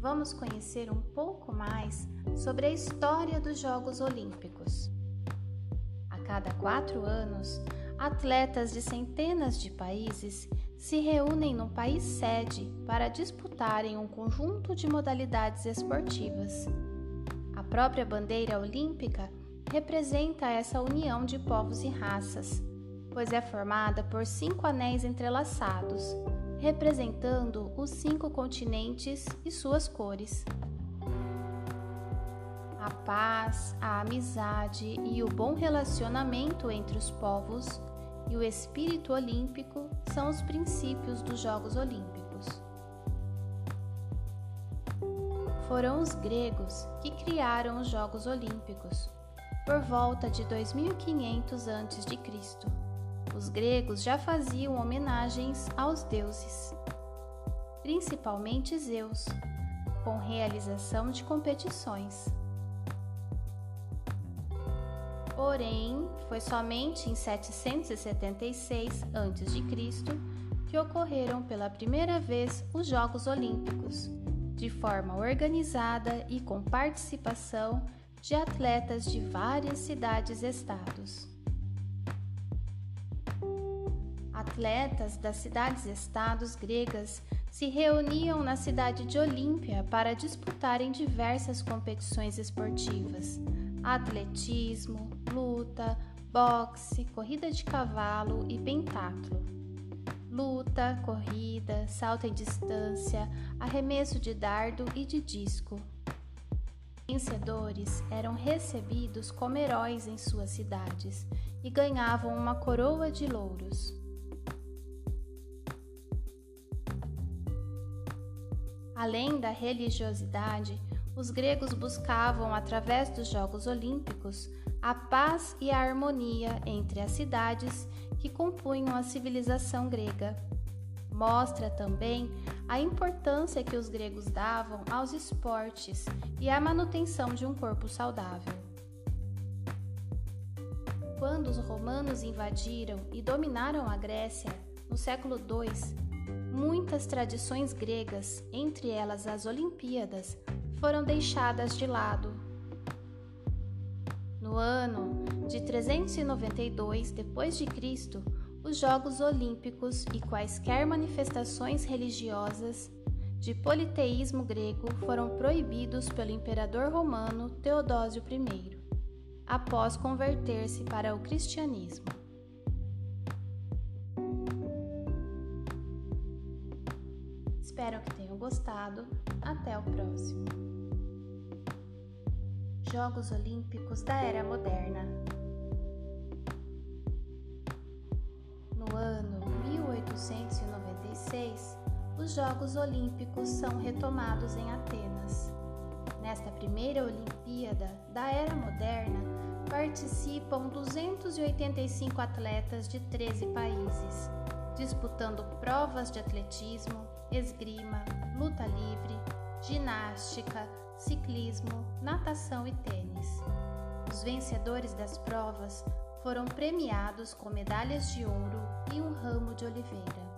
vamos conhecer um pouco mais sobre a história dos Jogos Olímpicos. A cada quatro anos, atletas de centenas de países se reúnem no país sede para disputarem um conjunto de modalidades esportivas. A própria bandeira olímpica representa essa união de povos e raças, pois é formada por cinco anéis entrelaçados, representando os cinco continentes e suas cores. A paz, a amizade e o bom relacionamento entre os povos e o espírito olímpico são os princípios dos Jogos Olímpicos. Foram os gregos que criaram os Jogos Olímpicos, por volta de 2500 a.C. Os gregos já faziam homenagens aos deuses, principalmente Zeus, com realização de competições. Porém, foi somente em 776 a.C. que ocorreram pela primeira vez os Jogos Olímpicos, de forma organizada e com participação de atletas de várias cidades-estados. Atletas das cidades-estados gregas se reuniam na cidade de Olímpia para disputarem diversas competições esportivas, atletismo, luta, boxe, corrida de cavalo e pentatlo. Luta, corrida, salto em distância, arremesso de dardo e de disco. Vencedores eram recebidos como heróis em suas cidades e ganhavam uma coroa de louros. Além da religiosidade, os gregos buscavam, através dos Jogos Olímpicos, a paz e a harmonia entre as cidades que compunham a civilização grega. Mostra também a importância que os gregos davam aos esportes e à manutenção de um corpo saudável. Quando os romanos invadiram e dominaram a Grécia no século II, muitas tradições gregas, entre elas as Olimpíadas, foram deixadas de lado. No ano de 392 d.C., os Jogos Olímpicos e quaisquer manifestações religiosas de politeísmo grego foram proibidos pelo imperador romano Teodósio I, após converter-se para o cristianismo. Espero que tenham gostado. Até o próximo. Jogos Olímpicos da Era Moderna. No ano 1896, os Jogos Olímpicos são retomados em Atenas. Nesta primeira Olimpíada da Era Moderna, participam 285 atletas de 13 países, disputando provas de atletismo, esgrima, luta livre, ginástica, ciclismo, natação e tênis. Os vencedores das provas foram premiados com medalhas de ouro e um ramo de oliveira.